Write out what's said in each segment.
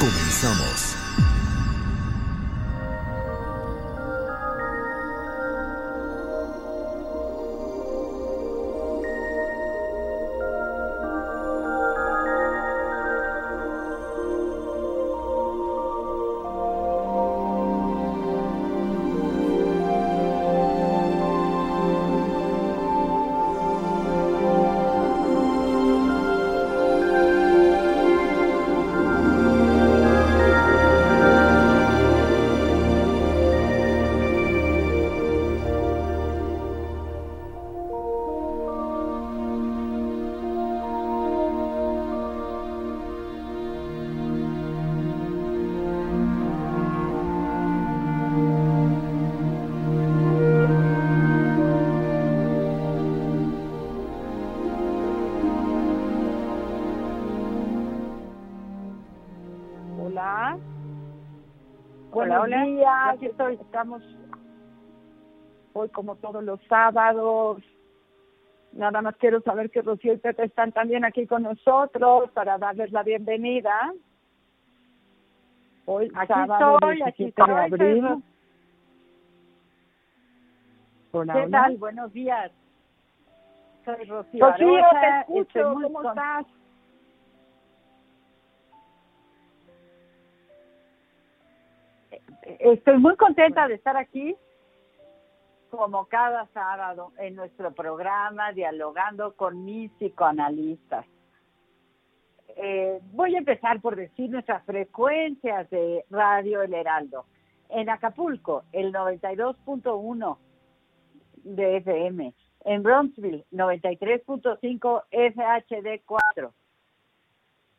Comenzamos. Aquí estoy. Estamos hoy como todos los sábados. Nada más quiero saber que Rocío y Pepe están también aquí con nosotros para darles la bienvenida. Hoy Aquí sábado estoy, aquí 17 de estoy, abril. Hola, ¿Qué hola. tal? Buenos días. Soy Rocío te Estoy escucho. muy ¿Cómo con- estás? Estoy muy contenta de estar aquí, como cada sábado, en nuestro programa, dialogando con mis psicoanalistas. Eh, voy a empezar por decir nuestras frecuencias de Radio El Heraldo. En Acapulco, el 92.1 de FM. En Bronxville, 93.5 FHD4.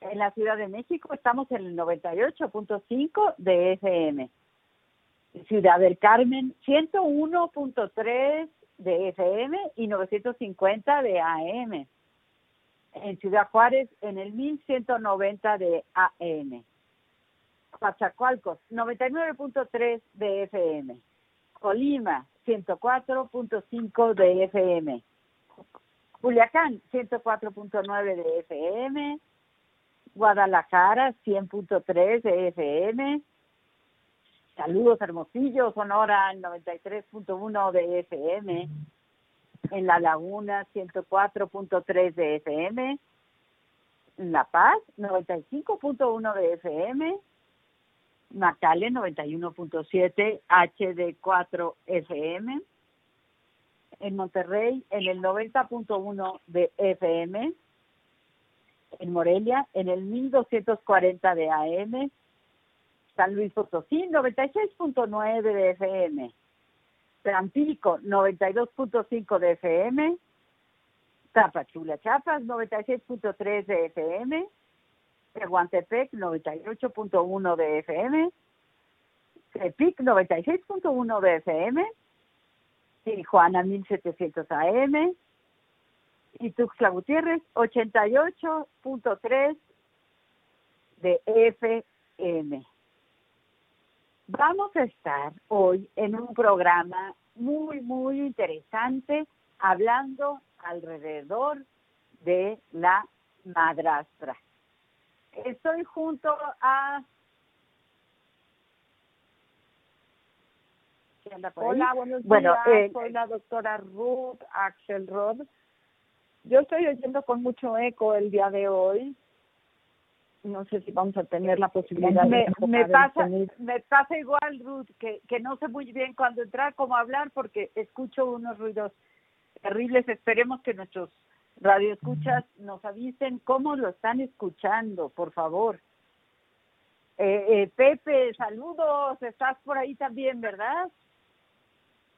En la Ciudad de México estamos en el 98.5 de FM. Ciudad del Carmen, 101.3 de FM y 950 de AM. En Ciudad Juárez, en el 1190 de AM. Coatzacoalcos, 99.3 de FM. Colima, 104.5 de FM. Culiacán, 104.9 de FM. Guadalajara, 100.3 de FM. Saludos Hermosillo, Sonora, 93.1 de FM. En La Laguna, 104.3 de FM. En La Paz, 95.1 de FM. Macale, 91.7 HD4 FM. En Monterrey, en el 90.1 de FM. En Morelia, en el 1240 de AM. San Luis Potosí, 96.9 de FM. Tampico, 92.5 de FM. Tapachula, Chiapas, 96.3 de FM. Tehuantepec, 98.1 de FM. Tepic, 96.1 de FM. Tijuana, 1700 AM. Y Tuxtla Gutiérrez, 88.3 de FM. Vamos a estar hoy en un programa muy, muy interesante hablando alrededor de la madrastra. Estoy junto a... Hola, buenos Bueno, días. eh, Soy la doctora Ruth Axelrod. Yo estoy oyendo con mucho eco el día de hoy. No sé si vamos a tener la posibilidad me, de me pasa me pasa igual Ruth que, que no sé muy bien cuándo entrar cómo hablar porque escucho unos ruidos terribles. Esperemos que nuestros radioescuchas nos avisen cómo lo están escuchando por favor. Eh, eh, Pepe saludos. Estás por ahí también verdad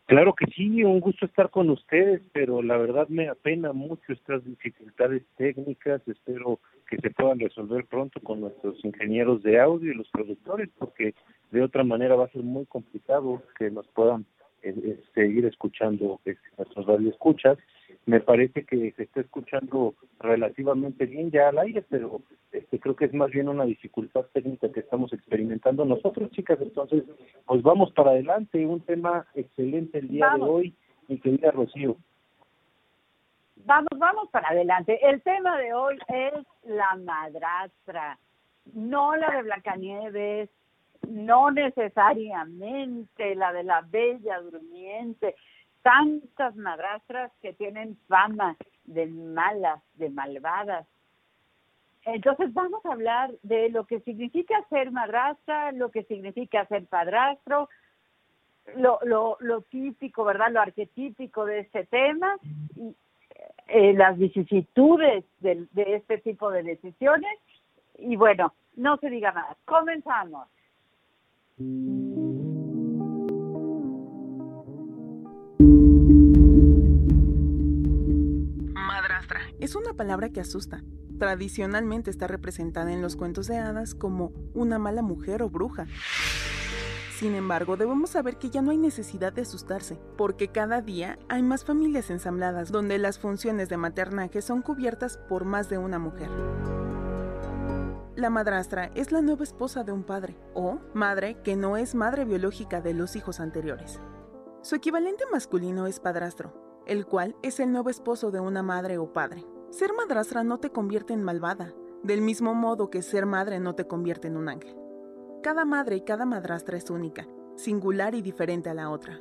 Claro que sí, un gusto estar con ustedes, pero la verdad me apena mucho estas dificultades técnicas. Espero que se puedan resolver pronto con nuestros ingenieros de audio y los productores, porque de otra manera va a ser muy complicado que nos puedan eh, eh, seguir escuchando este, nuestros radioescuchas. Me parece que se está escuchando relativamente bien ya al aire, pero este, creo que es más bien una dificultad técnica que estamos experimentando nosotros, chicas. Entonces, pues vamos para adelante. Un tema excelente el día de hoy, mi querida Rocío. Vamos, vamos para adelante. El tema de hoy es la madrastra, no la de Blancanieves, no necesariamente la de la Bella Durmiente. Tantas madrastras que tienen fama de malas, de malvadas. Entonces vamos a hablar de lo que significa ser madrastra, lo que significa ser padrastro, lo, lo, lo típico, ¿verdad? Lo arquetípico de este tema y eh, las vicisitudes de, de este tipo de decisiones. Y bueno, no se diga más. Comenzamos. Madrastra es una palabra que asusta. Tradicionalmente está representada en los cuentos de hadas como una mala mujer o bruja. Sin embargo, debemos saber que ya no hay necesidad de asustarse, porque cada día hay más familias ensambladas donde las funciones de maternaje son cubiertas por más de una mujer. La madrastra es la nueva esposa de un padre, o madre que no es madre biológica de los hijos anteriores. Su equivalente masculino es padrastro, el cual es el nuevo esposo de una madre o padre. Ser madrastra no te convierte en malvada, del mismo modo que ser madre no te convierte en un ángel. Cada madre y cada madrastra es única, singular y diferente a la otra.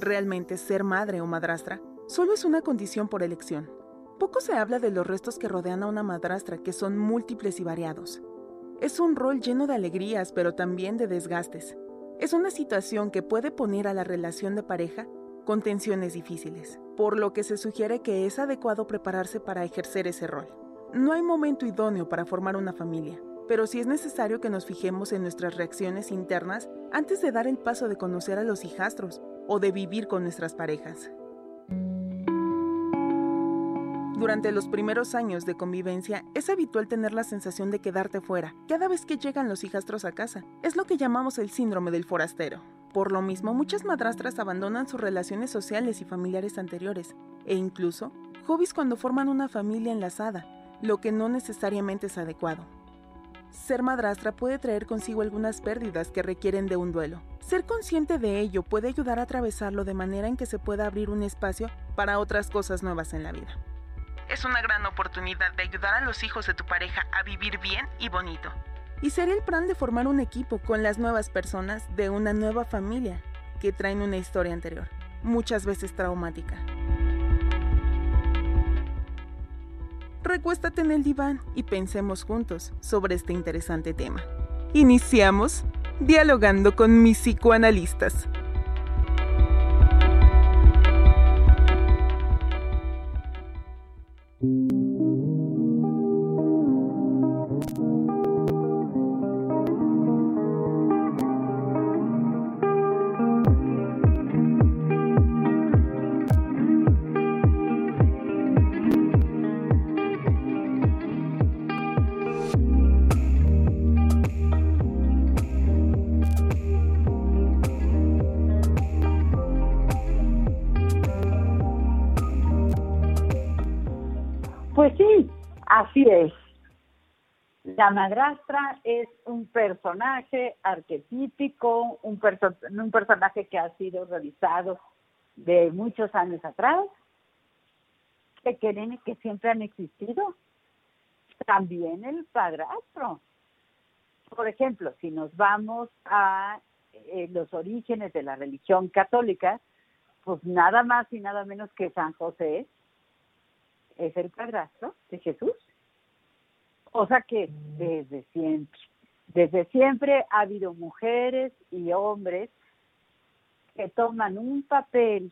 Realmente ser madre o madrastra solo es una condición por elección. Poco se habla de los restos que rodean a una madrastra, que son múltiples y variados. Es un rol lleno de alegrías, pero también de desgastes. Es una situación que puede poner a la relación de pareja con tensiones difíciles, por lo que se sugiere que es adecuado prepararse para ejercer ese rol. No hay momento idóneo para formar una familia, pero sí es necesario que nos fijemos en nuestras reacciones internas antes de dar el paso de conocer a los hijastros o de vivir con nuestras parejas. Durante los primeros años de convivencia es habitual tener la sensación de quedarte fuera cada vez que llegan los hijastros a casa. Es lo que llamamos el síndrome del forastero. Por lo mismo, muchas madrastras abandonan sus relaciones sociales y familiares anteriores, e incluso hobbies cuando forman una familia enlazada, lo que no necesariamente es adecuado. Ser madrastra puede traer consigo algunas pérdidas que requieren de un duelo. Ser consciente de ello puede ayudar a atravesarlo de manera en que se pueda abrir un espacio para otras cosas nuevas en la vida. Es una gran oportunidad de ayudar a los hijos de tu pareja a vivir bien y bonito. Y ser el plan de formar un equipo con las nuevas personas de una nueva familia que traen una historia anterior, muchas veces traumática. Recuéstate en el diván y pensemos juntos sobre este interesante tema. Iniciamos dialogando con mis psicoanalistas. Es. La madrastra es un personaje arquetípico, un, un personaje que ha sido realizado de muchos años atrás, que creen que siempre han existido. También el padrastro. Por ejemplo, si nos vamos a eh, los orígenes de la religión católica, pues nada más y nada menos que San José es el padrastro de Jesús. O sea que desde siempre, desde siempre ha habido mujeres y hombres que toman un papel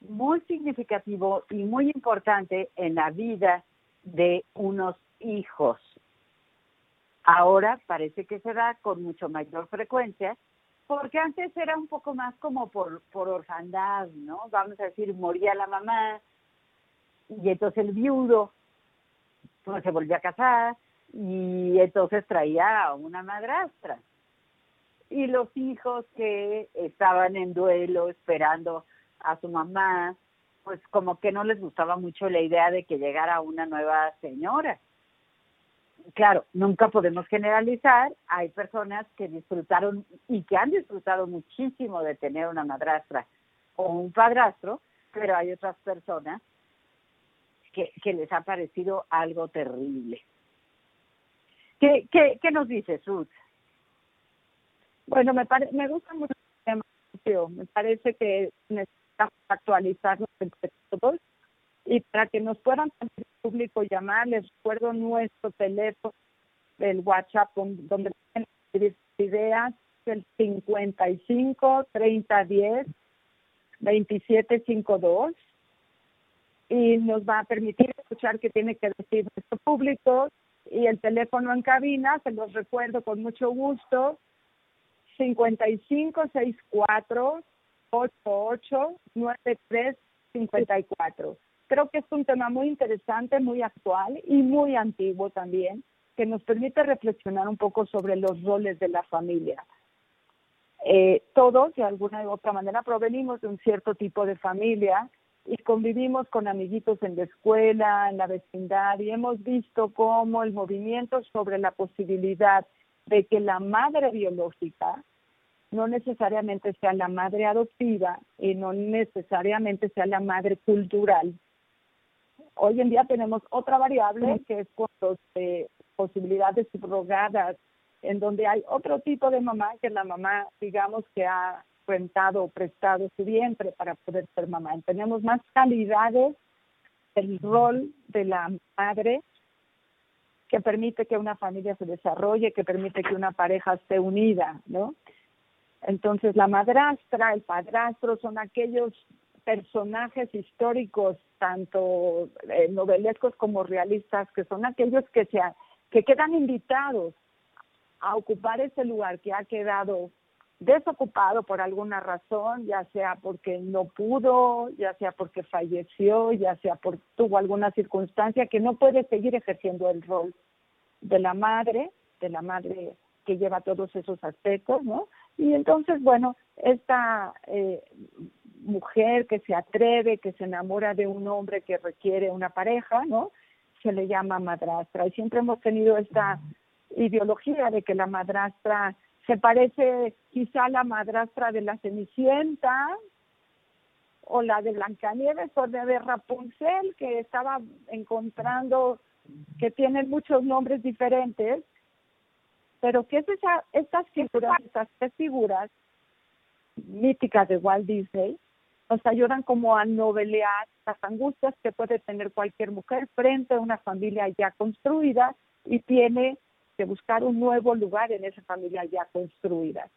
muy significativo y muy importante en la vida de unos hijos. Ahora parece que se da con mucho mayor frecuencia, porque antes era un poco más como por, por orfandad, ¿no? Vamos a decir, moría la mamá y entonces el viudo pues se volvió a casar y entonces traía una madrastra. Y los hijos que estaban en duelo esperando a su mamá, pues como que no les gustaba mucho la idea de que llegara una nueva señora. Claro, nunca podemos generalizar, hay personas que disfrutaron y que han disfrutado muchísimo de tener una madrastra o un padrastro, pero hay otras personas que, que les ha parecido algo terrible. ¿Qué, qué, qué nos dice Sud? Bueno, me, me gusta mucho el tema, me parece que necesitamos actualizarnos entre todos y para que nos puedan el público llamar, les recuerdo nuestro teléfono del WhatsApp donde pueden escribir ideas, el 55 30 10 27 52 y nos va a permitir escuchar qué tiene que decir nuestro público y el teléfono en cabina, se los recuerdo con mucho gusto, 5564 88 9354. Creo que es un tema muy interesante, muy actual y muy antiguo también, que nos permite reflexionar un poco sobre los roles de la familia. Eh, todos, de alguna u otra manera, provenimos de un cierto tipo de familia y convivimos con amiguitos en la escuela, en la vecindad, y hemos visto cómo el movimiento sobre la posibilidad de que la madre biológica no necesariamente sea la madre adoptiva y no necesariamente sea la madre cultural. Hoy en día tenemos otra variable que es con los eh, posibilidades subrogadas, en donde hay otro tipo de mamá que la mamá, digamos, que ha rentado o prestado su vientre para poder ser mamá. Tenemos más calidades del rol de la madre que permite que una familia se desarrolle, que permite que una pareja esté unida, ¿no? Entonces, la madrastra, el padrastro son aquellos personajes históricos, tanto eh, novelescos como realistas, que son aquellos que, se que quedan invitados a ocupar ese lugar que ha quedado desocupado por alguna razón, ya sea porque no pudo, ya sea porque falleció, ya sea porque tuvo alguna circunstancia que no puede seguir ejerciendo el rol de la madre, de la madre que lleva todos esos aspectos, ¿no? Y entonces, bueno, esta eh, mujer que se atreve, que se enamora de un hombre que requiere una pareja, ¿no? Se le llama madrastra. Y siempre hemos tenido esta ideología de que la madrastra se parece quizá a la madrastra de la Cenicienta o la de Blancanieves o de Rapunzel, que estaba encontrando que tienen muchos nombres diferentes pero ¿qué es esa, estas figuras, estas tres figuras míticas de Walt Disney, nos ayudan como a novelear las angustias que puede tener cualquier mujer frente a una familia ya construida y tiene que buscar un nuevo lugar en esa familia ya construida.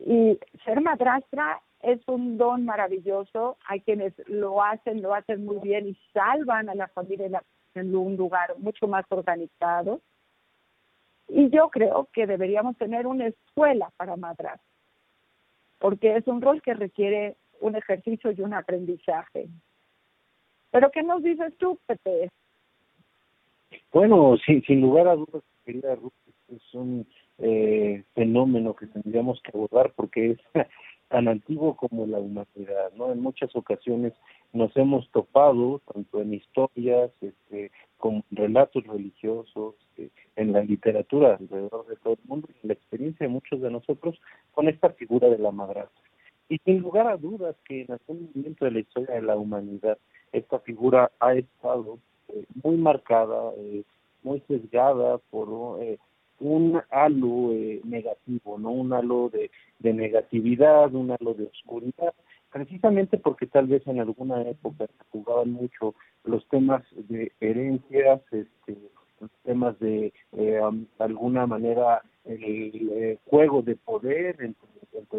Y ser madrastra es un don maravilloso. Hay quienes lo hacen, lo hacen muy bien y salvan a la familia en un lugar mucho más organizado. Y yo creo que deberíamos tener una escuela para madras, porque es un rol que requiere un ejercicio y un aprendizaje. ¿Pero qué nos dices tú, Pepe? Bueno, sin, sin lugar a dudas, querida Ruth, es un eh, fenómeno que tendríamos que abordar porque es tan antiguo como la humanidad, ¿no? En muchas ocasiones nos hemos topado, tanto en historias, este, como en relatos religiosos, eh, en la literatura alrededor de todo el mundo, en la experiencia de muchos de nosotros, con esta figura de la madrastra. Y sin lugar a dudas que en algún momento de la historia de la humanidad, esta figura ha estado eh, muy marcada, eh, muy sesgada por un halo negativo, no un halo de, de negatividad, un halo de oscuridad, precisamente porque tal vez en alguna época se jugaban mucho los temas de herencias, este, los temas de eh, alguna manera el, eh, juego de poder entre,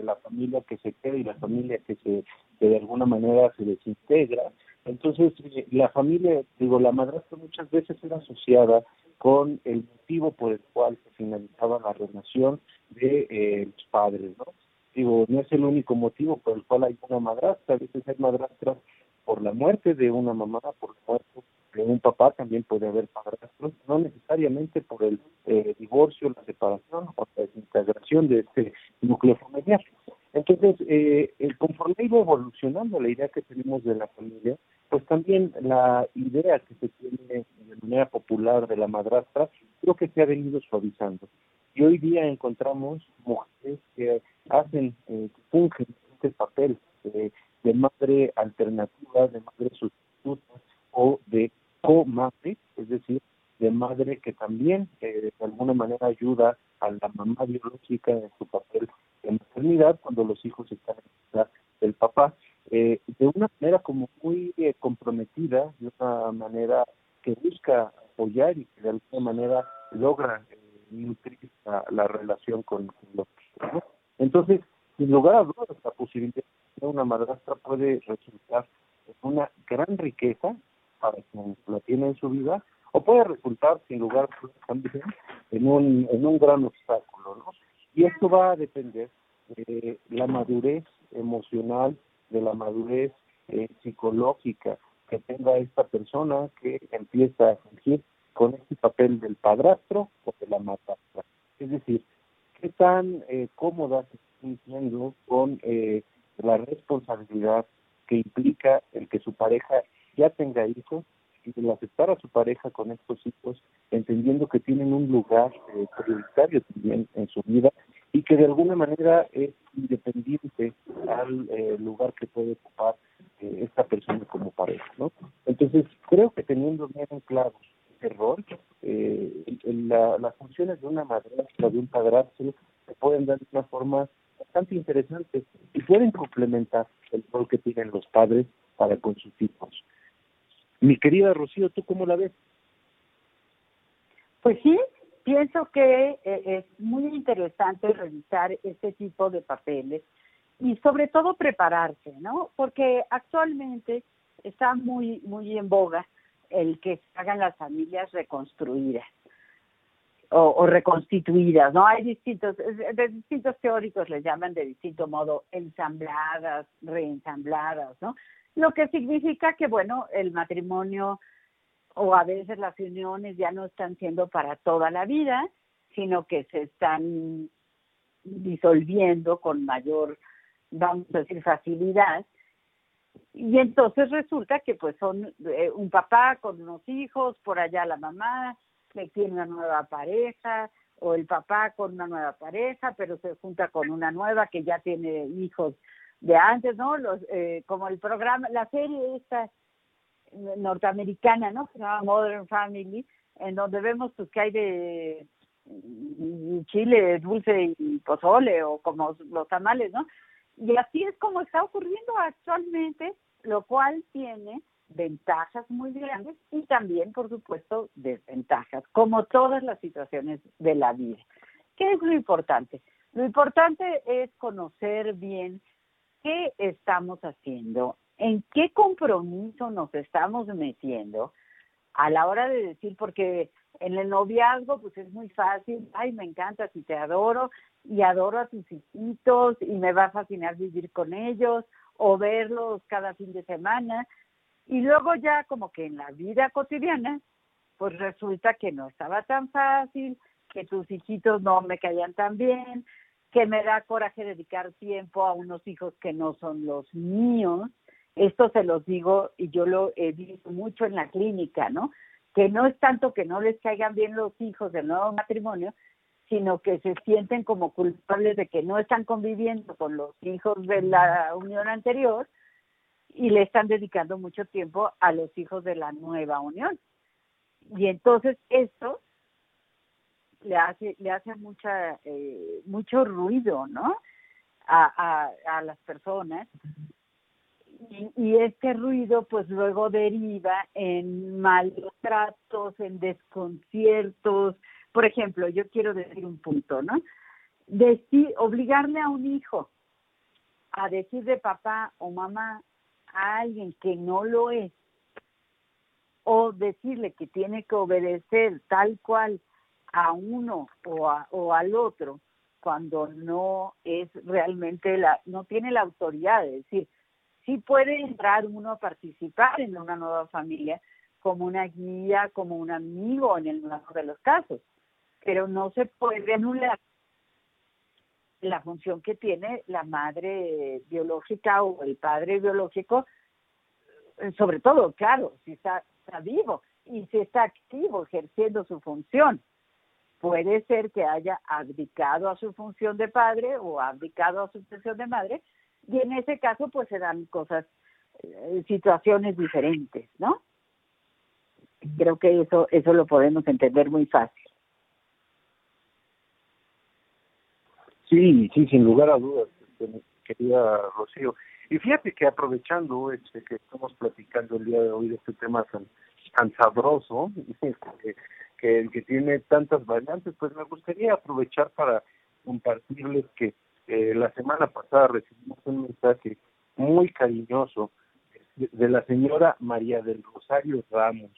la familia que se queda y la familia que se que de alguna manera se desintegra. Entonces, eh, la familia, digo, la madrastra muchas veces era asociada con el motivo por el cual se finalizaba la relación de eh, los padres, ¿no? Digo, no es el único motivo por el cual hay una madrastra, a veces hay madrastras por la muerte de una mamá, por la muerte de un papá, también puede haber padrastros, no necesariamente por el eh, divorcio, la separación o la desintegración de este núcleo familiar. Entonces, eh, conforme iba evolucionando la idea que tenemos de la familia, pues también la idea que se tiene de manera popular de la madrastra, creo que se ha venido suavizando. Y hoy día encontramos mujeres que hacen, eh, que fungen este papel de madre alternativa, de madre sustituta o de co-madre, es decir, de madre que también eh, de alguna manera ayuda a la mamá biológica en su papel de maternidad cuando los hijos están en eh, de una manera como muy eh, comprometida, de una manera que busca apoyar y que de alguna manera logra nutrir la, relación con, los hijos. Entonces, sin lugar a dudas, la posibilidad de una madrastra puede resultar una gran riqueza para quien la tiene en su vida, o puede resultar, sin lugar a dudas, también en un, en un gran obstáculo, ¿no? Y esto va a depender de la madurez emocional, de la madurez eh, psicológica que tenga esta persona que empieza a fungir con este papel del padrastro o de la madrastra. Es decir, qué tan eh, cómoda se está sintiendo con eh, la responsabilidad que implica el que su pareja ya tenga hijos y el aceptar a su pareja con estos hijos, entendiendo que tienen un lugar eh, prioritario también en su vida y que de alguna manera es independiente al eh, lugar que puede ocupar eh, esta persona como pareja, ¿no? Entonces, creo que teniendo bien en claro ese rol, la, las funciones de una madrastra, de un padrastro, se pueden dar de una forma bastante interesante y pueden complementar el rol que tienen los padres para con sus hijos. Mi querida Rocío, ¿tú cómo la ves? Pues sí, pienso que eh, es muy interesante revisar este tipo de papeles y sobre todo prepararse, ¿no? Porque actualmente está muy muy en boga el que se hagan las familias reconstruidas o, reconstituidas, ¿no? Hay distintos, de distintos teóricos les llaman de distinto modo ensambladas, reensambladas, ¿no? Lo que significa que, bueno, el matrimonio o a veces las uniones ya no están siendo para toda la vida, sino que se están disolviendo con mayor, vamos a decir, facilidad. Y entonces resulta que pues son eh, un papá con unos hijos, por allá la mamá, que tiene una nueva pareja, o el papá con una nueva pareja, pero se junta con una nueva que ya tiene hijos de antes, ¿no? Los, eh, como el programa, la serie esta norteamericana, ¿no? Que se llama Modern Family, en donde vemos pues que hay de mm, chile, dulce y pozole o como los tamales, ¿no? Y así es como está ocurriendo actualmente, lo cual tiene ventajas muy grandes y también, por supuesto, desventajas, como todas las situaciones de la vida. ¿Qué es lo importante? Lo importante es conocer bien qué estamos haciendo, en qué compromiso nos estamos metiendo a la hora de decir, porque en el noviazgo pues es muy fácil, ay, me encanta, si te adoro y adoro a tus hijitos y me va a fascinar vivir con ellos o verlos cada fin de semana. Y luego ya como que en la vida cotidiana, pues resulta que no estaba tan fácil, que tus hijitos no me caían tan bien, que me da coraje dedicar tiempo a unos hijos que no son los míos. Esto se los digo y yo lo he visto mucho en la clínica, ¿no? Que no es tanto que no les caigan bien los hijos del nuevo matrimonio, sino que se sienten como culpables de que no están conviviendo con los hijos de la unión anterior y le están dedicando mucho tiempo a los hijos de la nueva unión. Y entonces esto le hace le hace mucha eh, mucho ruido no a, a, a las personas y, este ruido pues luego deriva en malos tratos, en desconciertos. Por ejemplo, yo quiero decir un punto, ¿no? Decir, obligarle a un hijo a decir de papá o mamá a alguien que no lo es, o decirle que tiene que obedecer tal cual a uno o, o al otro, cuando no es realmente la, no tiene la autoridad, es decir, sí puede entrar uno a participar en una nueva familia como una guía, como un amigo en el mejor de los casos, pero no se puede anular la función que tiene la madre biológica o el padre biológico, eh, sobre todo, claro, si está, está vivo y si está activo ejerciendo su función. Puede ser que haya abdicado a su función de padre o abdicado a su función de madre, y en ese caso pues se dan cosas, eh, situaciones diferentes, ¿no? Creo que eso, eso lo podemos entender muy fácil. Sí, sí, sin lugar a dudas, este, querida Rocío. Y fíjate que aprovechando este, que estamos platicando el día de hoy de este tema tan, tan sabroso, que, que, que tiene tantas variantes, pues me gustaría aprovechar para compartirles que eh, la semana pasada recibimos un mensaje muy cariñoso de, la señora María del Rosario Ramos,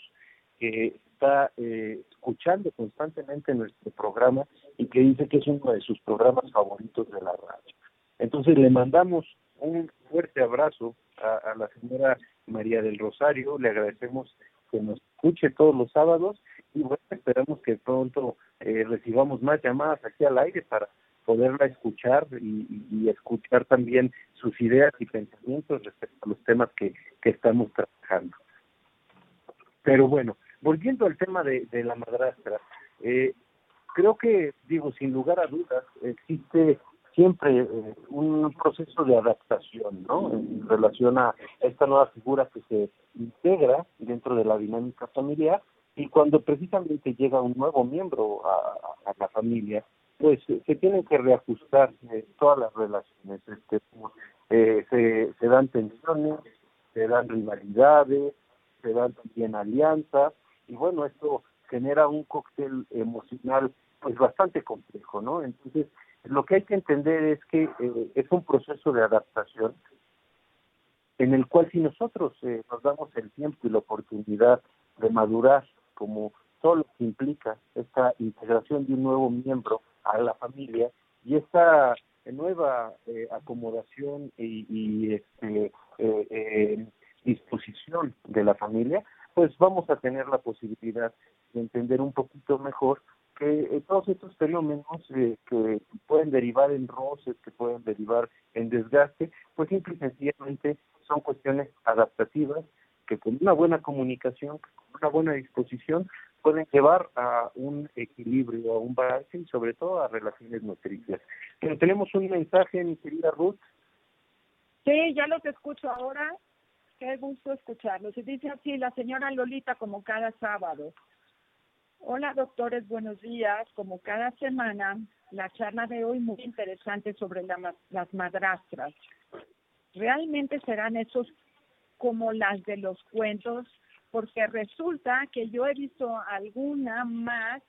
que está eh, escuchando constantemente nuestro programa y que dice que es uno de sus programas favoritos de la radio. Entonces le mandamos un fuerte abrazo a, la señora María del Rosario, le agradecemos que nos escuche todos los sábados y bueno, esperamos que pronto eh, recibamos más llamadas aquí al aire para poderla escuchar y, escuchar también sus ideas y pensamientos respecto a los temas que, que estamos trabajando. Pero bueno, volviendo al tema de, de la madrastra, eh, creo que, digo, sin lugar a dudas, existe siempre eh, un proceso de adaptación, ¿no? En relación a esta nueva figura que se integra dentro de la dinámica familiar y cuando precisamente llega un nuevo miembro a la familia, pues se tienen que reajustar eh, todas las relaciones. Este, eh, se, se dan tensiones, se dan rivalidades, se dan también alianzas, y bueno, esto genera un cóctel emocional pues bastante complejo, ¿no? Entonces, lo que hay que entender es que eh, es un proceso de adaptación en el cual si nosotros nos damos el tiempo y la oportunidad de madurar como todo lo que implica esta integración de un nuevo miembro a la familia y esta nueva eh, acomodación y, este, eh, eh, disposición de la familia, pues vamos a tener la posibilidad de entender un poquito mejor que todos estos fenómenos que pueden derivar en roces, que pueden derivar en desgaste, pues simple y sencillamente son cuestiones adaptativas que con una buena comunicación, con una buena disposición, pueden llevar a un equilibrio, a un balance y sobre todo a relaciones nutricias. Pero tenemos un mensaje, mi querida Ruth. Sí, ya los escucho ahora. Qué gusto escucharlos. Y dice así la señora Lolita como cada sábado. Hola doctores, buenos días. Como cada semana, la charla de hoy muy interesante sobre las madrastras. ¿Realmente serán esos como las de los cuentos porque resulta que yo he visto alguna más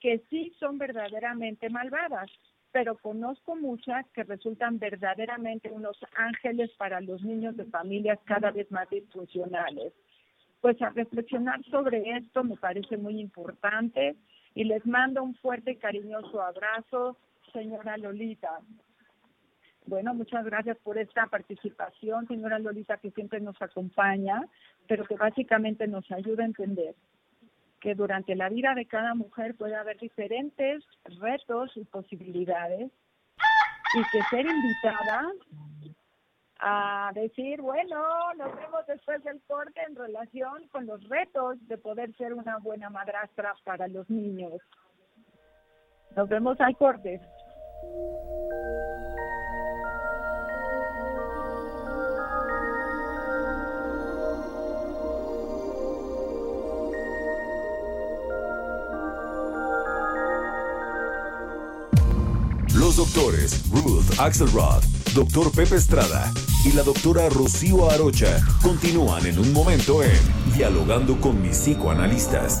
que sí son verdaderamente malvadas, pero conozco muchas que resultan verdaderamente unos ángeles para los niños de familias cada vez más disfuncionales. Pues a reflexionar sobre esto me parece muy importante y les mando un fuerte y cariñoso abrazo, señora Lolita. Bueno, muchas gracias por esta participación, señora Lolita, que siempre nos acompaña, pero que básicamente nos ayuda a entender que durante la vida de cada mujer puede haber diferentes retos y posibilidades y que ser invitada a decir, bueno, nos vemos después del corte en relación con los retos de poder ser una buena madrastra para los niños. Nos vemos al corte. Los doctores Ruth Axelrod, doctor Pepe Estrada y la doctora Rocío Arocha continúan en un momento en Dialogando con mis psicoanalistas.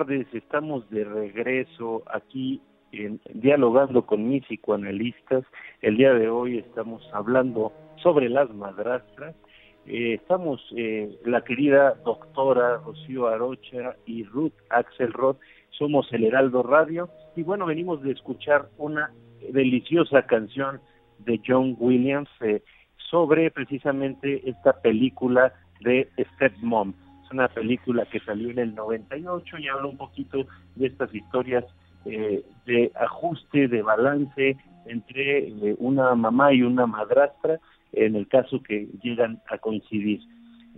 Tardes, estamos de regreso aquí en, dialogando con mis psicoanalistas. El día de hoy estamos hablando sobre las madrastras. Eh, estamos eh, la querida doctora Rocío Arocha y Ruth Axelrod, somos el Heraldo Radio y bueno, venimos de escuchar una deliciosa canción de John Williams eh, sobre precisamente esta película de Stepmom una película que salió en el 98 y habla un poquito de estas historias eh, de ajuste, de balance entre eh, una mamá y una madrastra en el caso que llegan a coincidir.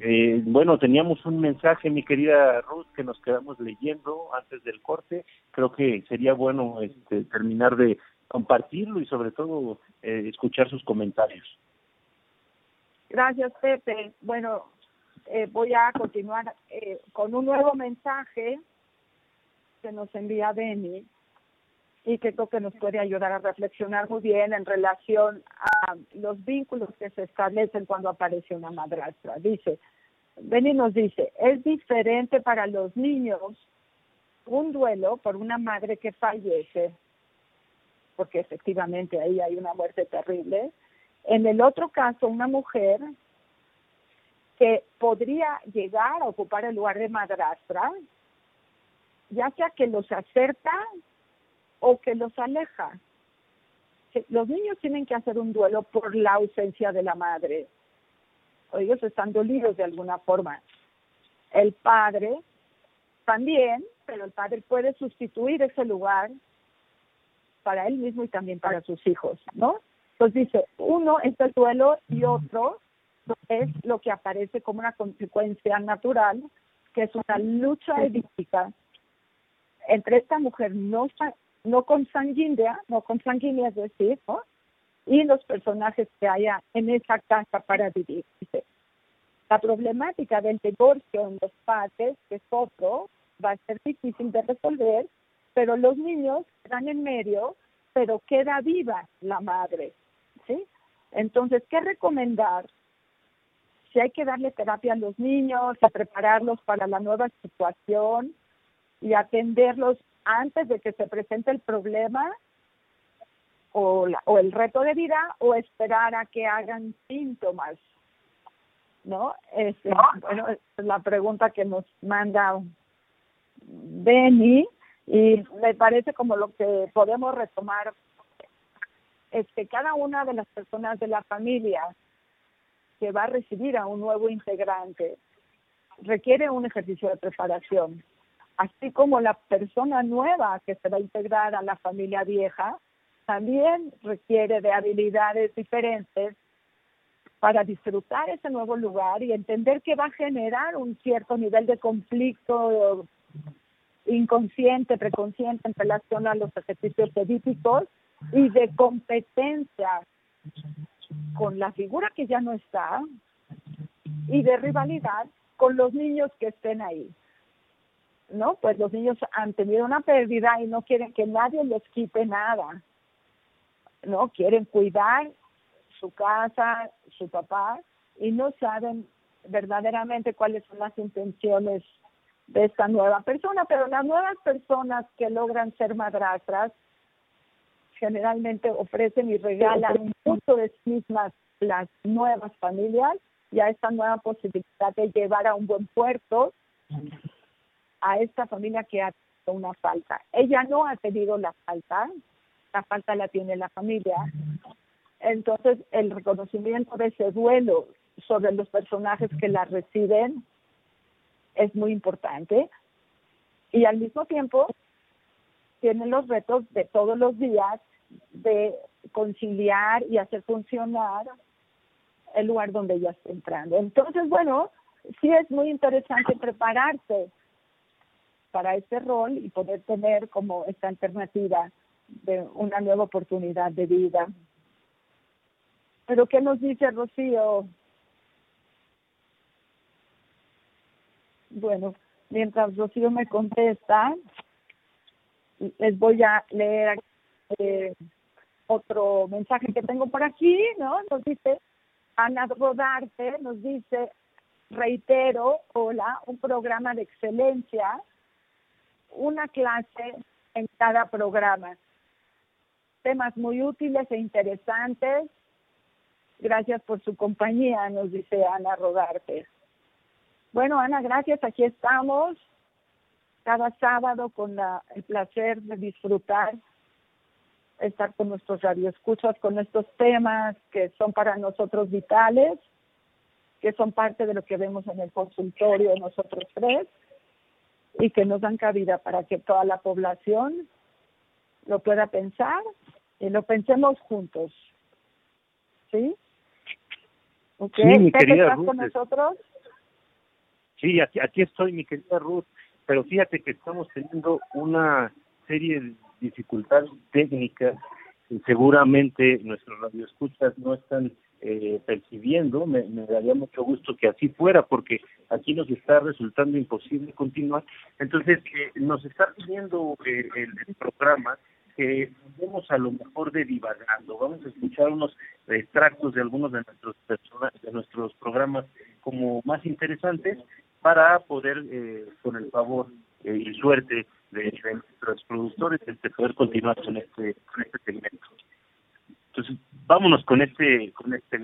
Eh, bueno, teníamos un mensaje, mi querida Ruth, que nos quedamos leyendo antes del corte. Creo que sería bueno este, terminar de compartirlo y sobre todo escuchar sus comentarios. Gracias, Pepe. Bueno, eh, voy a continuar eh, con un nuevo mensaje que nos envía Beni y que creo que nos puede ayudar a reflexionar muy bien en relación a los vínculos que se establecen cuando aparece una madrastra. Dice, Beni nos dice, es diferente para los niños un duelo por una madre que fallece, porque efectivamente ahí hay una muerte terrible. En el otro caso, una mujer que podría llegar a ocupar el lugar de madrastra, ya sea que los acerca o que los aleja. Los niños tienen que hacer un duelo por la ausencia de la madre. Ellos están dolidos de alguna forma. El padre también, pero el padre puede sustituir ese lugar para él mismo y también para sus hijos, ¿no? Entonces dice, uno es el duelo y otro es lo que aparece como una consecuencia natural, que es una lucha edípica entre esta mujer no, no consanguínea, no consanguínea es decir, y los personajes que haya en esa casa para vivir. La problemática del divorcio en los padres, que es otro, va a ser difícil de resolver, pero los niños están en medio, pero queda viva la madre, ¿sí? Entonces, ¿qué recomendar? Si hay que darle terapia a los niños, a prepararlos para la nueva situación y atenderlos antes de que se presente el problema o, o el reto de vida o esperar a que hagan síntomas, ¿no? Este, bueno, es la pregunta que nos manda Benny y me parece como lo que podemos retomar es que cada una de las personas de la familia que va a recibir a un nuevo integrante. Requiere un ejercicio de preparación, así como la persona nueva que se va a integrar a la familia vieja también requiere de habilidades diferentes para disfrutar ese nuevo lugar y entender que va a generar un cierto nivel de conflicto inconsciente, preconsciente en relación a los ejercicios edíficos y de competencia con la figura que ya no está y de rivalidad con los niños que estén ahí. ¿No? Pues los niños han tenido una pérdida y no quieren que nadie les quite nada. ¿No? Quieren cuidar su casa, su papá y no saben verdaderamente cuáles son las intenciones de esta nueva persona, pero las nuevas personas que logran ser madrastras generalmente ofrecen y regalan mucho de sí mismas las nuevas familias y a esta nueva posibilidad de llevar a un buen puerto a esta familia que ha tenido una falta. Ella no ha tenido la falta, la falta la tiene la familia. Entonces, el reconocimiento de ese duelo sobre los personajes que la reciben es muy importante. Y al mismo tiempo, tienen los retos de todos los días de conciliar y hacer funcionar el lugar donde ella está entrando. Entonces, bueno, sí es muy interesante prepararse para este rol y poder tener como esta alternativa de una nueva oportunidad de vida. Pero ¿qué nos dice Rocío? Bueno, mientras Rocío me contesta, les voy a leer eh, otro mensaje que tengo por aquí, ¿no? Nos dice Ana Rodarte, nos dice, reitero, hola, un programa de excelencia, una clase en cada programa. Temas muy útiles e interesantes. Gracias por su compañía, nos dice Ana Rodarte. Bueno, Ana, gracias. Aquí estamos cada sábado con el placer de disfrutar, estar con nuestros radioescuchas, con estos temas que son para nosotros vitales, que son parte de lo que vemos en el consultorio de nosotros tres y que nos dan cabida para que toda la población lo pueda pensar y lo pensemos juntos. ¿Sí? Okay. Sí, ¿Estás con nosotros? Sí, aquí, aquí estoy, mi querida Ruth pero fíjate que estamos teniendo una serie técnicas y seguramente nuestros radioescuchas no están eh, percibiendo, me, daría mucho gusto que así fuera, porque aquí nos está resultando imposible continuar. Entonces, eh, nos está pidiendo eh, el, programa que vamos a lo mejor de divagando, vamos a escuchar unos extractos de algunos de nuestros de nuestros programas como más interesantes para poder, eh, con el favor eh, y suerte de, nuestros productores, este, poder continuar con este, con este segmento. Entonces, vámonos con este, con este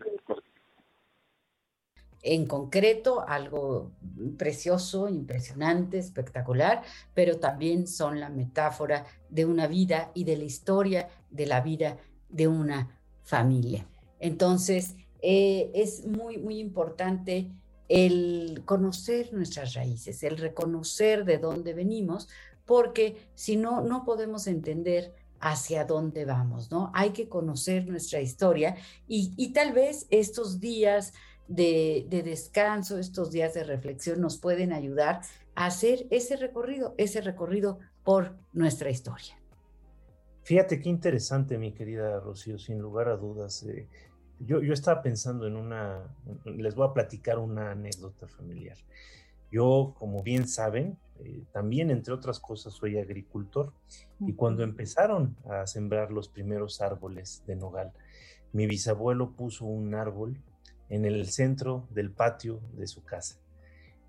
en concreto, algo precioso, impresionante, espectacular, pero también son la metáfora de una vida y de la historia de la vida de una familia. Entonces, eh, es muy, muy importante el conocer nuestras raíces, el reconocer de dónde venimos, porque si no, no podemos entender hacia dónde vamos, ¿no? Hay que conocer nuestra historia y, tal vez estos días de, de, descanso, estos días de reflexión nos pueden ayudar a hacer ese recorrido, ese recorrido por nuestra historia. Fíjate qué interesante, mi querida Rocío, sin lugar a dudas. Eh, yo, estaba pensando en una, les voy a platicar una anécdota familiar. Yo, como bien saben, eh, también, entre otras cosas, soy agricultor. Y cuando empezaron a sembrar los primeros árboles de nogal, mi bisabuelo puso un árbol en el centro del patio de su casa.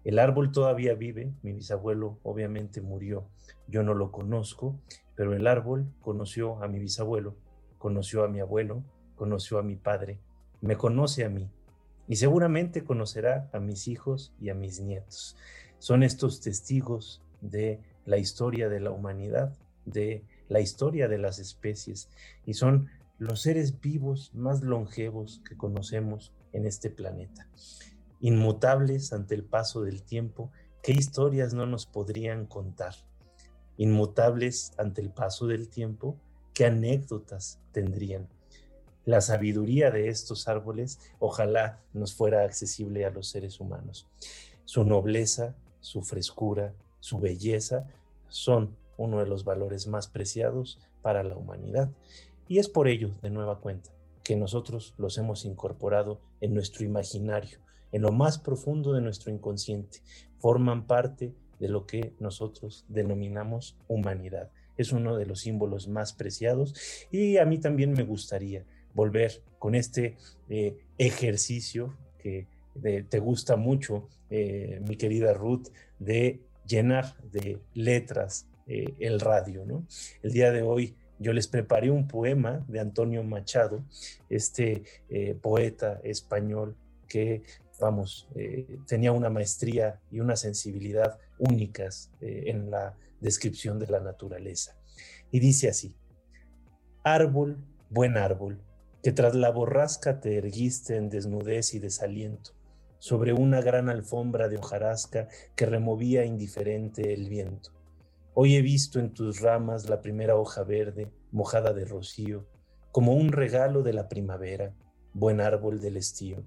El árbol todavía vive, mi bisabuelo obviamente murió, yo no lo conozco, pero el árbol conoció a mi bisabuelo, conoció a mi abuelo, conoció a mi padre, me conoce a mí y seguramente conocerá a mis hijos y a mis nietos. Son estos testigos de la historia de la humanidad, de la historia de las especies y son los seres vivos más longevos que conocemos en este planeta. Inmutables ante el paso del tiempo, ¿qué historias no nos podrían contar? Inmutables ante el paso del tiempo, ¿qué anécdotas tendrían? la sabiduría de estos árboles ojalá nos fuera accesible a los seres humanos. Su nobleza, su frescura, su belleza son uno de los valores más preciados para la humanidad. Y es por ello, de nueva cuenta, que nosotros los hemos incorporado en nuestro imaginario, en lo más profundo de nuestro inconsciente. Forman parte de lo que nosotros denominamos humanidad. Es uno de los símbolos más preciados y a mí también me gustaría volver con este eh, ejercicio que eh, te gusta mucho, eh, mi querida Ruth, de llenar de letras el radio. ¿no? El día de hoy yo les preparé un poema de Antonio Machado, este eh, poeta español que, vamos, eh, tenía una maestría y una sensibilidad únicas eh, en la descripción de la naturaleza. Y dice así, árbol, buen árbol, que tras la borrasca te erguiste en desnudez y desaliento, sobre una gran alfombra de hojarasca que removía indiferente el viento. Hoy he visto en tus ramas la primera hoja verde, mojada de rocío, como un regalo de la primavera, buen árbol del estío.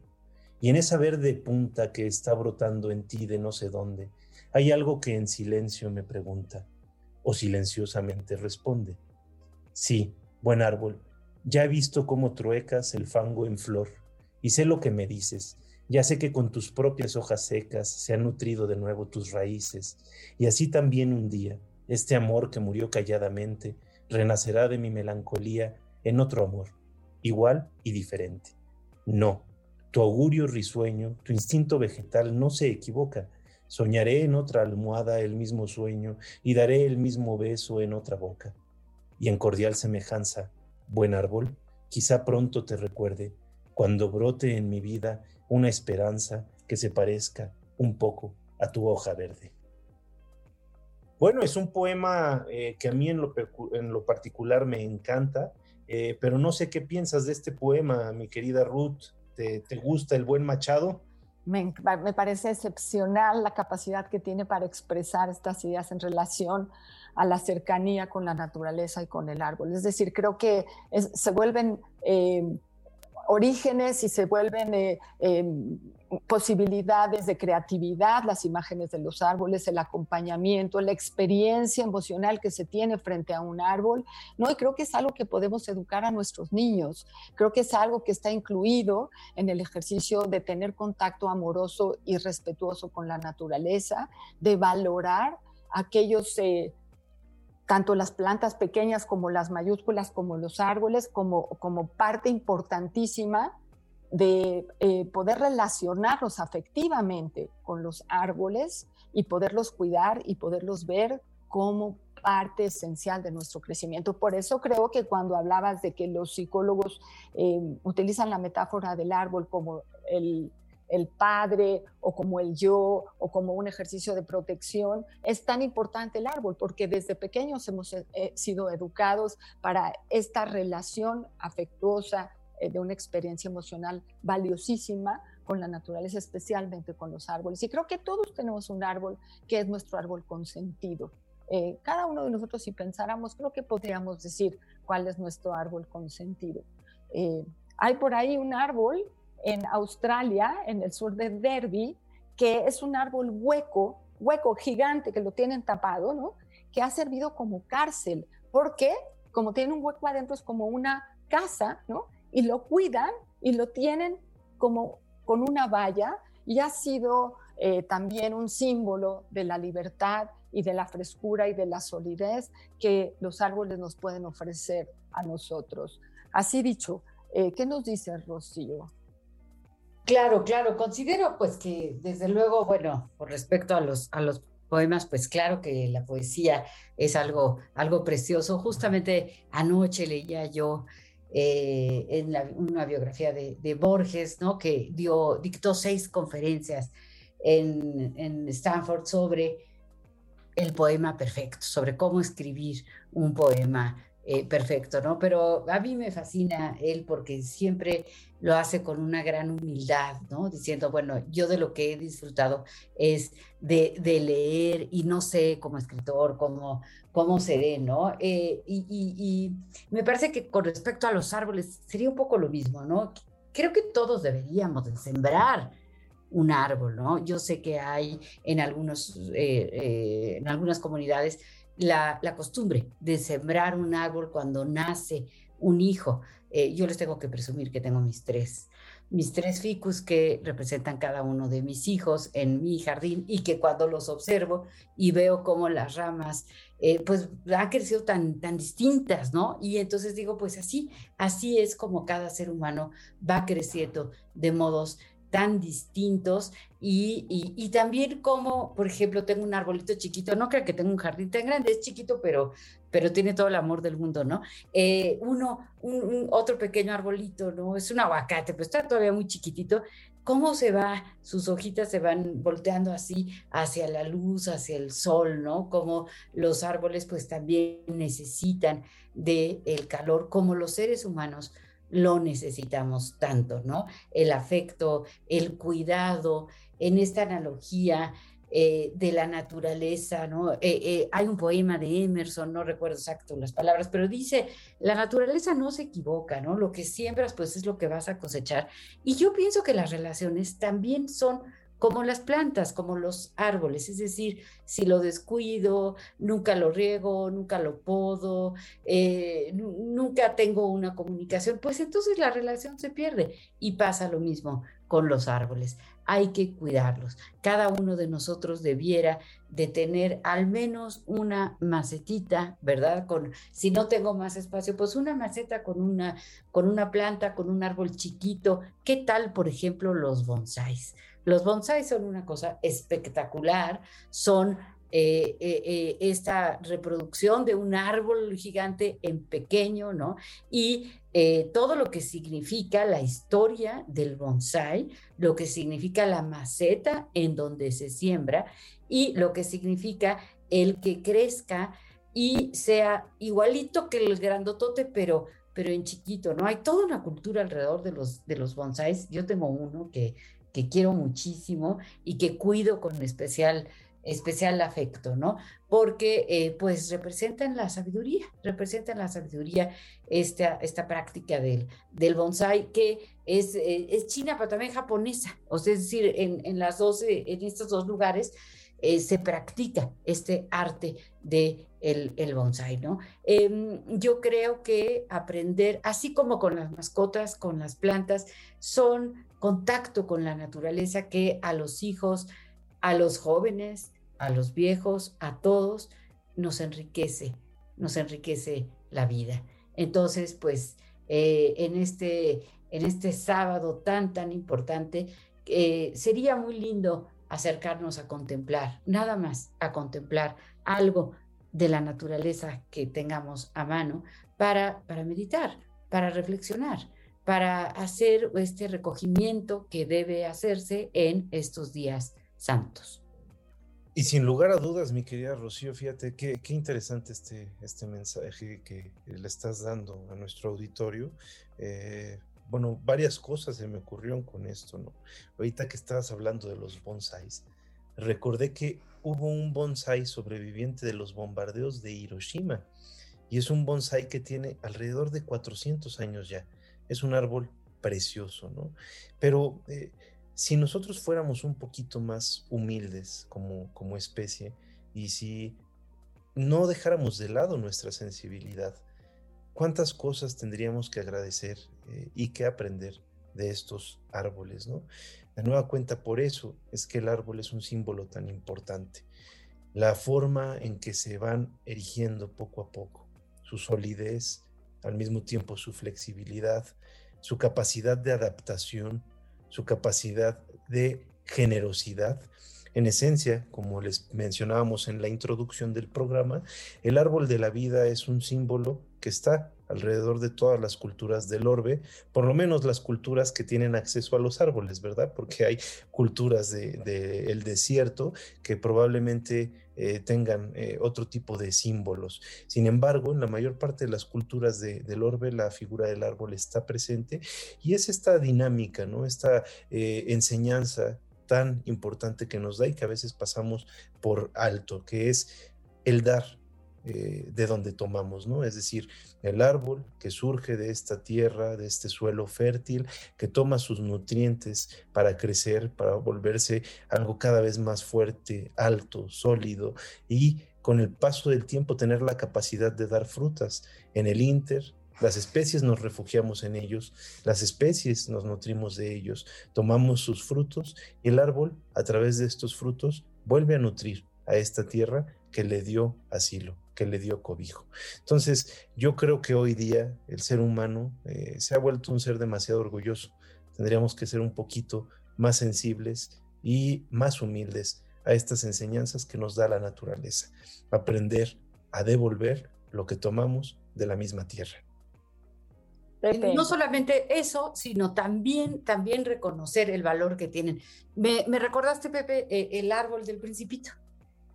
Y en esa verde punta que está brotando en ti de no sé dónde, hay algo que en silencio me pregunta, o silenciosamente responde. Sí, buen árbol, ya he visto cómo truecas el fango en flor, y sé lo que me dices, ya sé que con tus propias hojas secas se han nutrido de nuevo tus raíces, y así también un día, este amor que murió calladamente, renacerá de mi melancolía en otro amor, igual y diferente. No, tu augurio risueño, tu instinto vegetal no se equivoca. Soñaré en otra almohada el mismo sueño y daré el mismo beso en otra boca. Y en cordial semejanza, buen árbol, quizá pronto te recuerde, cuando brote en mi vida una esperanza que se parezca un poco a tu hoja verde. Bueno, es un poema eh, que a mí en lo, particular me encanta, eh, pero no sé qué piensas de este poema, mi querida Ruth. ¿Te, gusta el buen Machado? Me, me, parece excepcional la capacidad que tiene para expresar estas ideas en relación a la cercanía con la naturaleza y con el árbol. Es decir, creo que se vuelven eh, orígenes y se vuelven eh, em, posibilidades de creatividad, las imágenes de los árboles, el acompañamiento, la experiencia emocional que se tiene frente a un árbol, ¿no? Y creo que es algo que podemos educar a nuestros niños. Creo que es algo que está incluido en el ejercicio de tener contacto amoroso y respetuoso con la naturaleza, de valorar aquellos eh, tanto las plantas pequeñas como las mayúsculas, como los árboles, como, como parte importantísima de eh, poder relacionarnos afectivamente con los árboles y poderlos cuidar y poderlos ver como parte esencial de nuestro crecimiento. Por eso creo que cuando hablabas de que los psicólogos eh, utilizan la metáfora del árbol como el, el padre o como el yo o como un ejercicio de protección, es tan importante el árbol porque desde pequeños hemos eh, eh, sido educados para esta relación afectuosa eh, de una experiencia emocional valiosísima con la naturaleza, especialmente con los árboles. Y creo que todos tenemos un árbol que es nuestro árbol consentido. cada uno de nosotros, si pensáramos, creo que podríamos decir cuál es nuestro árbol consentido. hay por ahí un árbol en Australia, en el sur de Derby, que es un árbol hueco, hueco gigante que lo tienen tapado, ¿no? Que ha servido como cárcel, porque como tiene un hueco adentro es como una casa, ¿no? Y lo cuidan y lo tienen como con una valla y ha sido eh, también un símbolo de la libertad y de la frescura y de la solidez que los árboles nos pueden ofrecer a nosotros. Así dicho, eh, ¿qué nos dice Rocío? Claro, claro, considero pues que desde luego, bueno, con respecto a los, a los poemas, pues claro que la poesía es algo, algo precioso. Justamente anoche leía yo eh, en una biografía de, Borges, ¿no? Que dio, dictó seis conferencias en, en Stanford sobre el poema perfecto, sobre cómo escribir un poema eh, perfecto, ¿no? Pero a mí me fascina él porque siempre lo hace con una gran humildad, ¿no? Diciendo, bueno, yo de lo que he disfrutado es de, leer y no sé como escritor cómo, cómo seré, ¿no? Eh, y, me parece que con respecto a los árboles sería un poco lo mismo, ¿no? Creo que todos deberíamos de sembrar un árbol, ¿no? Yo sé que hay en, algunos, eh, en algunas comunidades la, costumbre de sembrar un árbol cuando nace un hijo. Eh, yo les tengo que presumir que tengo mis tres, mis tres ficus que representan cada uno de mis hijos en mi jardín y que cuando los observo y veo cómo las ramas eh, pues han crecido tan, tan distintas, ¿no? Y entonces digo, pues así, así es como cada ser humano va creciendo de modos tan distintos y, y, también como, por ejemplo, tengo un arbolito chiquito, no creo que tenga un jardín tan grande, es chiquito, pero, pero tiene todo el amor del mundo, ¿no? Eh, uno, un, otro pequeño arbolito, ¿no? Es un aguacate, pero está todavía muy chiquitito. ¿Cómo se va? Sus hojitas se van volteando así hacia la luz, hacia el sol, ¿no? Como los árboles pues también necesitan del el calor, como los seres humanos lo necesitamos tanto, ¿no? El afecto, el cuidado, en esta analogía eh, de la naturaleza, ¿no? Eh, eh, hay un poema de Emerson, no recuerdo exacto las palabras, pero dice, la naturaleza no se equivoca, ¿no? Lo que siembras, pues es lo que vas a cosechar. Y yo pienso que las relaciones también son como las plantas, como los árboles, es decir, si lo descuido, nunca lo riego, nunca lo podo, eh, nunca tengo una comunicación, pues entonces la relación se pierde y pasa lo mismo con los árboles. Hay que cuidarlos. Cada uno de nosotros debiera de tener al menos una macetita, ¿verdad? Con si no tengo más espacio, pues una maceta con una con una planta, con un árbol chiquito. ¿Qué tal, por ejemplo, los bonsáis? Los bonsáis son una cosa espectacular, son eh, eh, eh, esta reproducción de un árbol gigante en pequeño, ¿no? Y todo lo que significa la historia del bonsai, lo que significa la maceta en donde se siembra y lo que significa el que crezca y sea igualito que el grandotote, pero pero en chiquito, ¿no? Hay toda una cultura alrededor de los, de los bonsáis. Yo tengo uno que que quiero muchísimo y que cuido con especial, especial afecto, ¿no? Porque eh, pues representan la sabiduría, representan la sabiduría esta, esta práctica del, del bonsai que es, eh, es china, pero también japonesa, o sea, es decir, en, en, las dos, en estos dos lugares eh, se practica este arte de el bonsai, ¿no? Em, yo creo que aprender, así como con las mascotas, con las plantas, son contacto con la naturaleza que a los hijos, a los jóvenes, a los viejos, a todos, nos enriquece, nos enriquece la vida. Entonces, pues, eh, en, este, en este sábado tan, tan importante, eh, sería muy lindo acercarnos a contemplar, nada más a contemplar algo de la naturaleza que tengamos a mano para, para meditar, para reflexionar, para hacer este recogimiento que debe hacerse en estos días santos. Y sin lugar a dudas, mi querida Rocío, fíjate qué, qué interesante este, este mensaje que le estás dando a nuestro auditorio. Eh, bueno, varias cosas se me ocurrieron con esto, ¿no? Ahorita que estabas hablando de los bonsáis, recordé que hubo un bonsai sobreviviente de los bombardeos de Hiroshima y es un bonsai que tiene alrededor de 400 años ya. Es un árbol precioso, ¿no? Pero eh, si nosotros fuéramos un poquito más humildes como, como especie y si no dejáramos de lado nuestra sensibilidad, cuántas cosas tendríamos que agradecer eh, y que aprender de estos árboles, ¿no? La nueva cuenta por eso es que el árbol es un símbolo tan importante. La forma en que se van erigiendo poco a poco, su solidez, al mismo tiempo su flexibilidad, su capacidad de adaptación, su capacidad de generosidad. En esencia, como les mencionábamos en la introducción del programa, el árbol de la vida es un símbolo que está alrededor de todas las culturas del orbe, por lo menos las culturas que tienen acceso a los árboles, ¿verdad? Porque hay culturas del de, el desierto que probablemente eh, tengan eh, otro tipo de símbolos. Sin embargo, en la mayor parte de las culturas del orbe, la figura del árbol está presente y es esta dinámica, ¿no? Esta eh, enseñanza tan importante que nos da y que a veces pasamos por alto, que es el dar, eh, de donde tomamos, ¿no? Es decir, el árbol que surge de esta tierra, de este suelo fértil, que toma sus nutrientes para crecer, para volverse algo cada vez más fuerte, alto, sólido y con el paso del tiempo tener la capacidad de dar frutas. En el Inter, las especies nos refugiamos en ellos, las especies nos nutrimos de ellos, tomamos sus frutos y el árbol, a través de estos frutos, vuelve a nutrir a esta tierra que le dio asilo que le dio cobijo. Entonces, yo creo que hoy día el ser humano eh, se ha vuelto un ser demasiado orgulloso. Tendríamos que ser un poquito más sensibles y más humildes a estas enseñanzas que nos da la naturaleza. Aprender a devolver lo que tomamos de la misma tierra. No solamente eso, sino también, también reconocer el valor que tienen. Me, recordaste, Pepe, eh, el árbol del principito.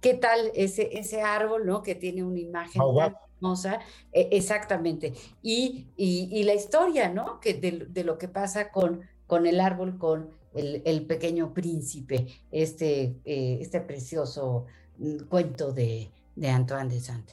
¿Qué tal ese, ese árbol, no? Que tiene una imagen tan hermosa. E, exactamente. Y, y, la historia, ¿no? Que de, lo que pasa con, con el árbol, con el, pequeño príncipe, este, eh, este precioso mm, cuento de, de Antoine de Saint.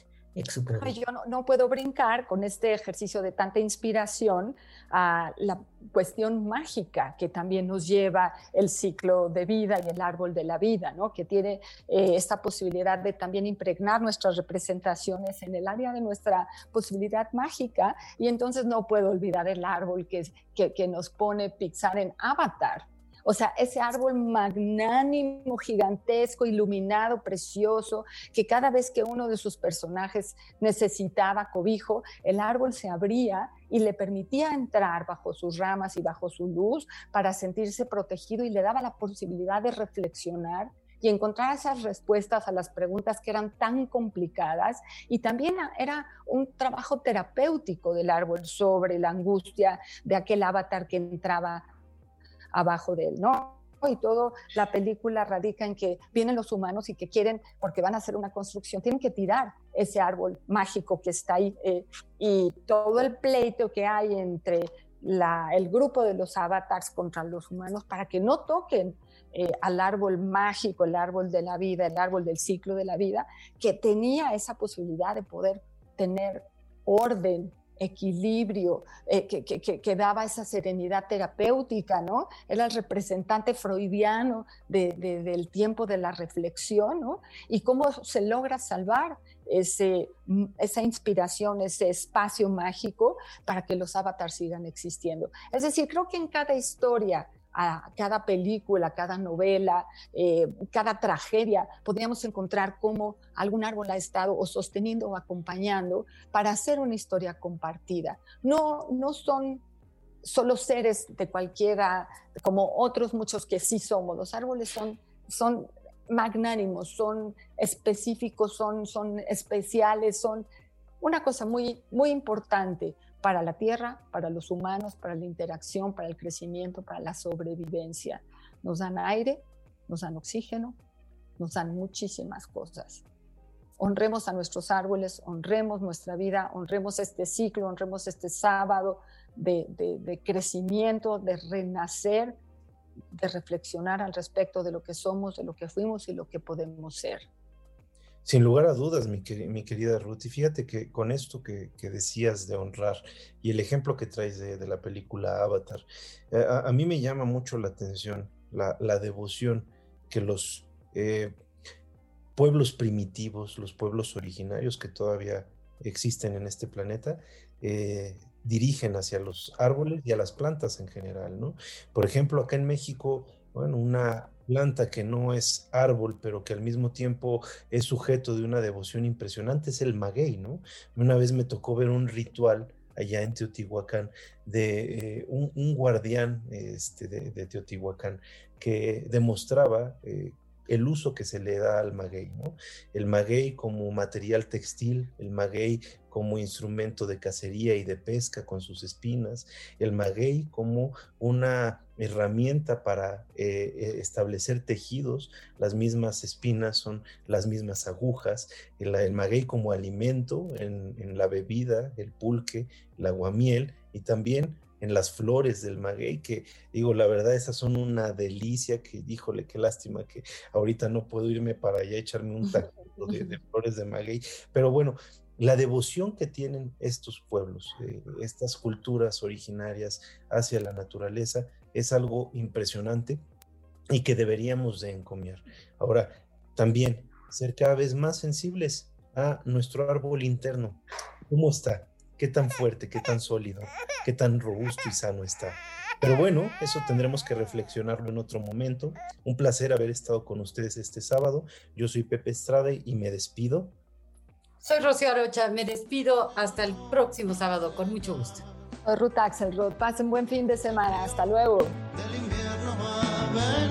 Yo no, puedo brincar con este ejercicio de tanta inspiración a la cuestión mágica que también nos lleva el ciclo de vida y el árbol de la vida, ¿no? que tiene eh, esta posibilidad de también impregnar nuestras representaciones en el área de nuestra posibilidad mágica. Y entonces no puedo olvidar el árbol que, que, que nos pone Pixar en Avatar, o sea, ese árbol magnánimo, gigantesco, iluminado, precioso, que cada vez que uno de sus personajes necesitaba cobijo, el árbol se abría y le permitía entrar bajo sus ramas y bajo su luz para sentirse protegido y le daba la posibilidad de reflexionar y encontrar esas respuestas a las preguntas que eran tan complicadas. Y también era un trabajo terapéutico del árbol sobre la angustia de aquel avatar que entraba abajo de él, ¿no? Y todo la película radica en que vienen los humanos y que quieren, porque van a hacer una construcción, tienen que tirar ese árbol mágico que está ahí eh, y todo el pleito que hay entre el grupo de los avatars contra los humanos para que no toquen eh, al árbol mágico, el árbol de la vida, el árbol del ciclo de la vida, que tenía esa posibilidad de poder tener orden, equilibrio, eh, que, daba esa serenidad terapéutica, ¿no? Era el representante freudiano del tiempo de la reflexión, ¿no? Y cómo se logra salvar ese, mm, esa inspiración, ese espacio mágico para que los avatars sigan existiendo. Es decir, creo que en cada historia a cada película, cada novela, eh, cada tragedia, podríamos encontrar cómo algún árbol ha estado o sosteniendo o acompañando para hacer una historia compartida. No, no son solo seres de cualquiera, como otros muchos que sí somos. Los árboles son, son magnánimos, son específicos, son, son especiales, son una cosa muy, muy importante para la tierra, para los humanos, para la interacción, para el crecimiento, para la sobrevivencia. Nos dan aire, nos dan oxígeno, nos dan muchísimas cosas. Honremos a nuestros árboles, honremos nuestra vida, honremos este ciclo, honremos este sábado de, de crecimiento, de renacer, de reflexionar al respecto de lo que somos, de lo que fuimos y lo que podemos ser. Sin lugar a dudas, mi, querida Ruth, y fíjate que con esto que, decías de honrar y el ejemplo que traes de, la película Avatar, eh, a, mí me llama mucho la atención la, devoción que los eh, pueblos primitivos, los pueblos originarios que todavía existen en este planeta, eh, dirigen hacia los árboles y a las plantas en general, ¿no? Por ejemplo, acá en México, bueno, una, planta que no es árbol, pero que al mismo tiempo es sujeto de una devoción impresionante, es el maguey, ¿no? Una vez me tocó ver un ritual allá en Teotihuacán de eh, un, guardián este, de, Teotihuacán que demostraba eh, el uso que se le da al maguey, ¿no? El maguey como material textil, el maguey como instrumento de cacería y de pesca con sus espinas, el maguey como una herramienta para eh, eh, establecer tejidos, las mismas espinas son las mismas agujas, el, maguey como alimento en, en, la bebida, el pulque, el aguamiel y también en las flores del maguey, que digo, la verdad, esas son una delicia, que híjole, qué lástima que ahorita no puedo irme para allá a echarme un taco de, flores de maguey, pero bueno, la devoción que tienen estos pueblos, eh, estas culturas originarias hacia la naturaleza, es algo impresionante y que deberíamos de encomiar. Ahora, también ser cada vez más sensibles a nuestro árbol interno. ¿Cómo está? qué tan fuerte, qué tan sólido, qué tan robusto y sano está. Pero bueno, eso tendremos que reflexionarlo en otro momento. Un placer haber estado con ustedes este sábado. Yo soy Pepe Estrada y me despido. Soy Rocío Arocha, me despido hasta el próximo sábado, con mucho gusto. Ruth Axelrod, pasen buen fin de semana, hasta luego. Del invierno va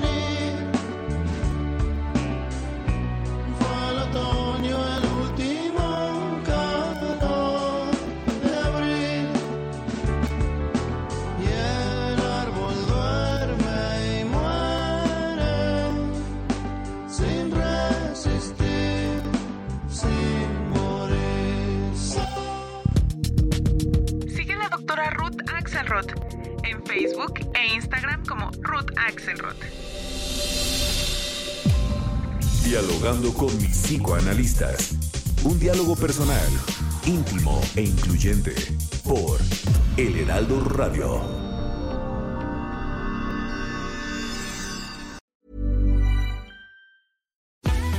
Axelrod. En Facebook e Instagram como Ruth Axelrod. Dialogando con mis psicoanalistas. Un diálogo personal, íntimo e incluyente. Por El Heraldo Radio.